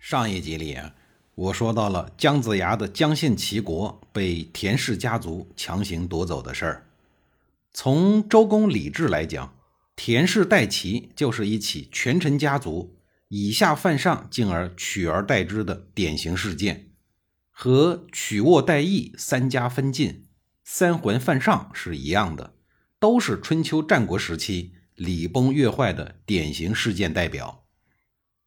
上一集里，我说到了姜子牙的姜姓齐国被田氏家族强行夺走的事儿。从周公礼制来讲，田氏代齐就是一起权臣家族以下犯上，进而取而代之的典型事件，和曲沃代义、三家分晋、三桓犯上是一样的，都是春秋战国时期礼崩乐坏的典型事件代表。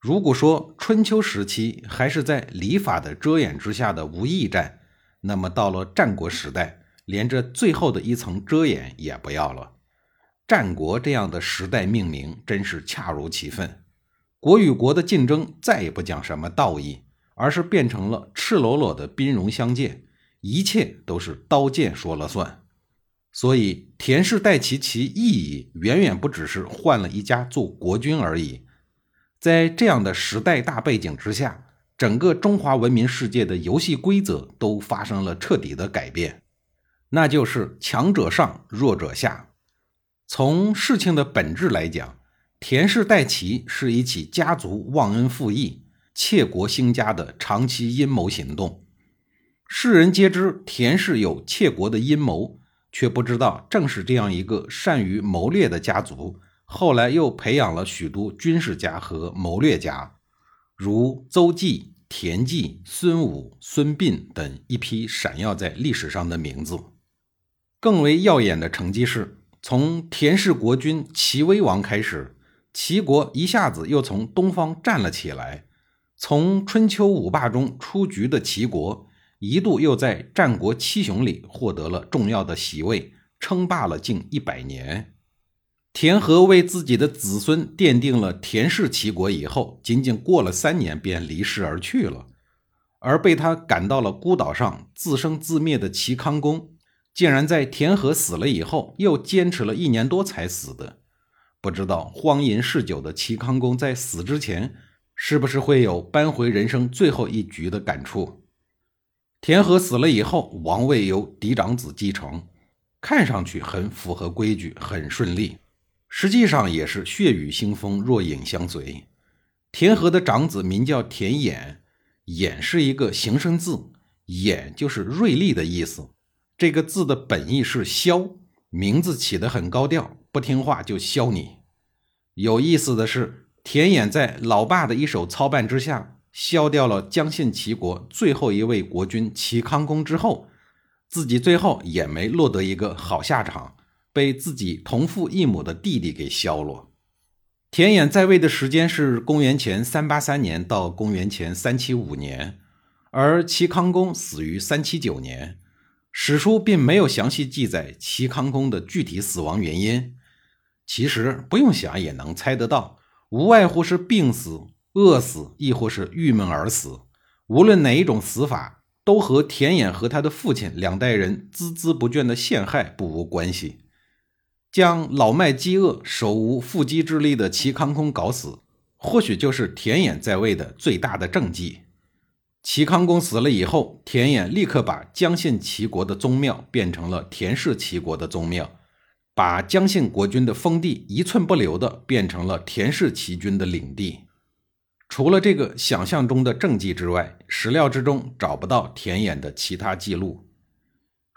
如果说春秋时期还是在礼法的遮掩之下的无义战，那么到了战国时代，连这最后的一层遮掩也不要了。战国这样的时代命名真是恰如其分。国与国的竞争再也不讲什么道义，而是变成了赤裸裸的兵戎相见，一切都是刀剑说了算。所以田氏代齐其意义远远不只是换了一家做国君而已。在这样的时代大背景之下，整个中华文明世界的游戏规则都发生了彻底的改变，那就是强者上，弱者下。从事情的本质来讲，田氏代齐是一起家族忘恩负义、窃国兴家的长期阴谋行动。世人皆知田氏有窃国的阴谋，却不知道正是这样一个善于谋略的家族。后来又培养了许多军事家和谋略家，如邹忌、田忌、孙武、孙膑等一批闪耀在历史上的名字。更为耀眼的成绩是，从田氏国君齐威王开始，齐国一下子又从东方站了起来。从春秋五霸中出局的齐国，一度又在战国七雄里获得了重要的席位，称霸了近一百年。田和为自己的子孙奠定了田氏齐国以后，仅仅过了三年便离世而去了。而被他赶到了孤岛上自生自灭的齐康公，竟然在田和死了以后，又坚持了一年多才死的。不知道荒淫嗜酒的齐康公在死之前，是不是会有扳回人生最后一局的感触？田和死了以后，王位由嫡长子继承，看上去很符合规矩，很顺利。实际上也是血雨腥风，若影相随。田和的长子名叫田衍，衍是一个形声字，衍就是锐利的意思。这个字的本意是削，名字起得很高调，不听话就削你。有意思的是，田衍在老爸的一手操办之下，削掉了姜姓齐国最后一位国君齐康公之后，自己最后也没落得一个好下场。被自己同父异母的弟弟给削了。田衍在位的时间是公元前三八三年到公元前三七五年，而齐康公死于三七九年。史书并没有详细记载齐康公的具体死亡原因，其实不用想也能猜得到，无外乎是病死、饿死，亦或是郁闷而死。无论哪一种死法，都和田衍和他的父亲两代人孜孜不倦的陷害不无关系。将老迈饥饿、手无缚鸡之力的齐康公搞死，或许就是田衍在位的最大的政绩。齐康公死了以后，田衍立刻把姜姓齐国的宗庙变成了田氏齐国的宗庙，把姜姓国君的封地一寸不留的变成了田氏齐军的领地。除了这个想象中的政绩之外，史料之中找不到田衍的其他记录。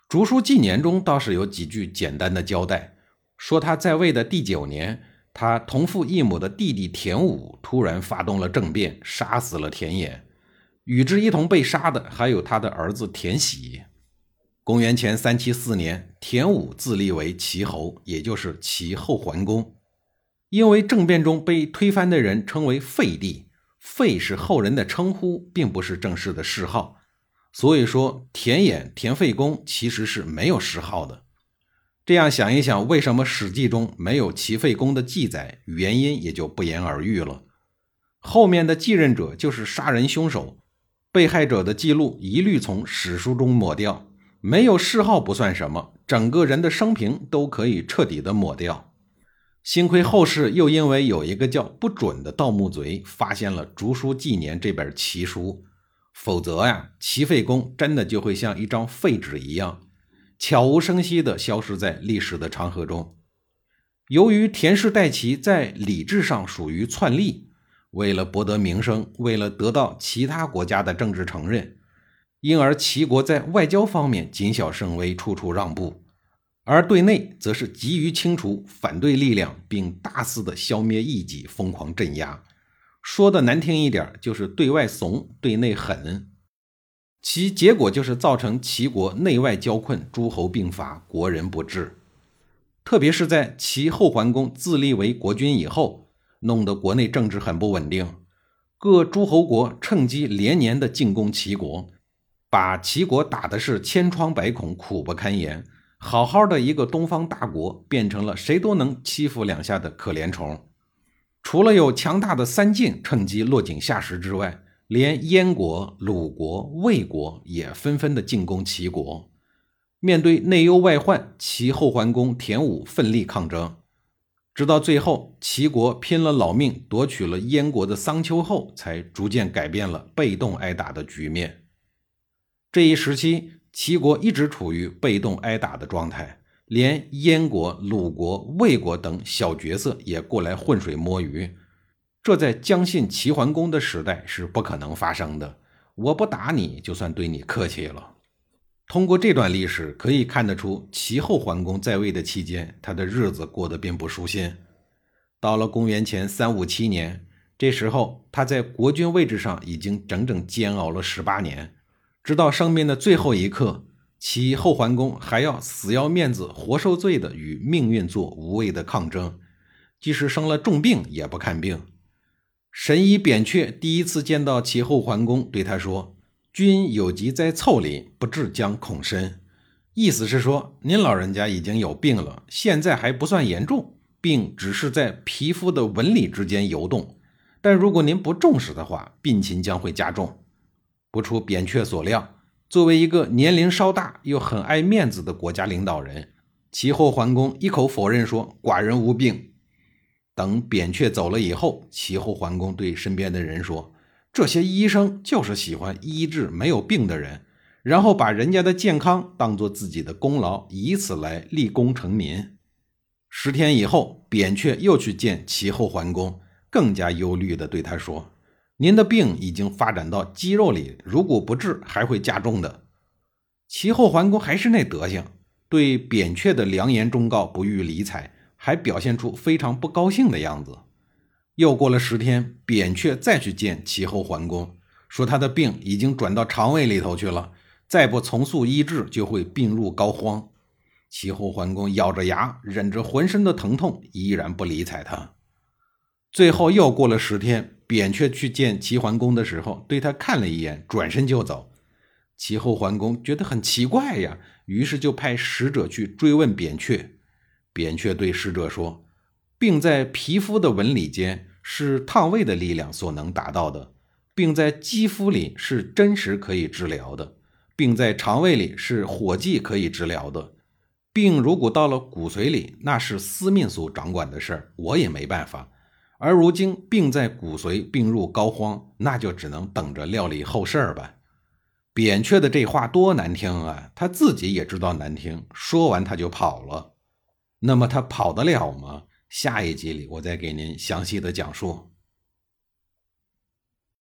竹书纪年中倒是有几句简单的交代。说他在位的第九年，他同父异母的弟弟田武突然发动了政变，杀死了田衍。与之一同被杀的还有他的儿子田喜。公元前三七四年，田武自立为齐侯，也就是齐后桓公。因为政变中被推翻的人称为废帝，废是后人的称呼，并不是正式的谥号。所以说，田衍、田废公其实是没有谥号的。这样想一想，为什么《史记》中没有齐废公的记载？原因也就不言而喻了。后面的继任者就是杀人凶手，被害者的记录一律从史书中抹掉，没有谥号不算什么，整个人的生平都可以彻底的抹掉。幸亏后世又因为有一个叫不准的盗墓贼发现了《竹书纪年》这本奇书，否则呀，齐废公真的就会像一张废纸一样，悄无声息地消失在历史的长河中。由于田氏代齐在礼制上属于篡立，为了博得名声，为了得到其他国家的政治承认，因而齐国在外交方面谨小慎微，处处让步；而对内则是急于清除反对力量，并大肆的消灭异己，疯狂镇压。说的难听一点，就是对外怂，对内狠。其结果就是造成齐国内外交困，诸侯并伐，国人不治。特别是在齐后桓公自立为国君以后，弄得国内政治很不稳定，各诸侯国趁机连年的进攻齐国，把齐国打的是千疮百孔、苦不堪言。好好的一个东方大国，变成了谁都能欺负两下的可怜虫。除了有强大的三晋趁机落井下石之外，连燕国、鲁国、魏国也纷纷的进攻齐国。面对内忧外患，齐后桓公田武奋力抗争，直到最后，齐国拼了老命夺取了燕国的桑丘后，才逐渐改变了被动挨打的局面。这一时期，齐国一直处于被动挨打的状态，连燕国、鲁国、魏国等小角色也过来浑水摸鱼，这在将信齐桓公的时代是不可能发生的。我不打你，就算对你客气了。通过这段历史可以看得出，齐后桓公在位的期间，他的日子过得并不舒心。到了公元前三五七年，这时候他在国君位置上已经整整煎熬了十八年，直到生命的最后一刻，齐后桓公还要死要面子活受罪的与命运做无谓的抗争，即使生了重病也不看病。神医扁鹊第一次见到齐后桓公，对他说。君有疾在腠理，不治将恐深。意思是说，您老人家已经有病了，现在还不算严重，病只是在皮肤的纹理之间游动。但如果您不重视的话，病情将会加重。不出扁鹊所料，作为一个年龄稍大又很爱面子的国家领导人，齐后桓公一口否认说：“寡人无病。”等扁鹊走了以后，齐后桓公对身边的人说。这些医生就是喜欢医治没有病的人，然后把人家的健康当做自己的功劳，以此来立功成民。十天以后，扁鹊又去见齐后桓公，更加忧虑地对他说：“您的病已经发展到肌肉里，如果不治，还会加重的。”齐后桓公还是那德行，对扁鹊的良言忠告不予理睬，还表现出非常不高兴的样子。又过了十天，扁鹊再去见齐后桓公，说他的病已经转到肠胃里头去了，再不从速医治，就会病入膏肓。齐后桓公咬着牙，忍着浑身的疼痛，依然不理睬他。最后又过了十天，扁鹊去见齐桓公的时候，对他看了一眼，转身就走。齐后桓公觉得很奇怪呀，于是就派使者去追问扁鹊。扁鹊对使者说。病在皮肤的纹理间是烫胃的力量所能达到的，并在肌肤里是真实可以治疗的，并在肠胃里是火剂可以治疗的。病如果到了骨髓里，那是司命所掌管的事儿，我也没办法。而如今病在骨髓，病入膏肓，那就只能等着料理后事儿吧。扁鹊的这话多难听啊！他自己也知道难听，说完他就跑了。那么他跑得了吗？下一集里，我再给您详细的讲述。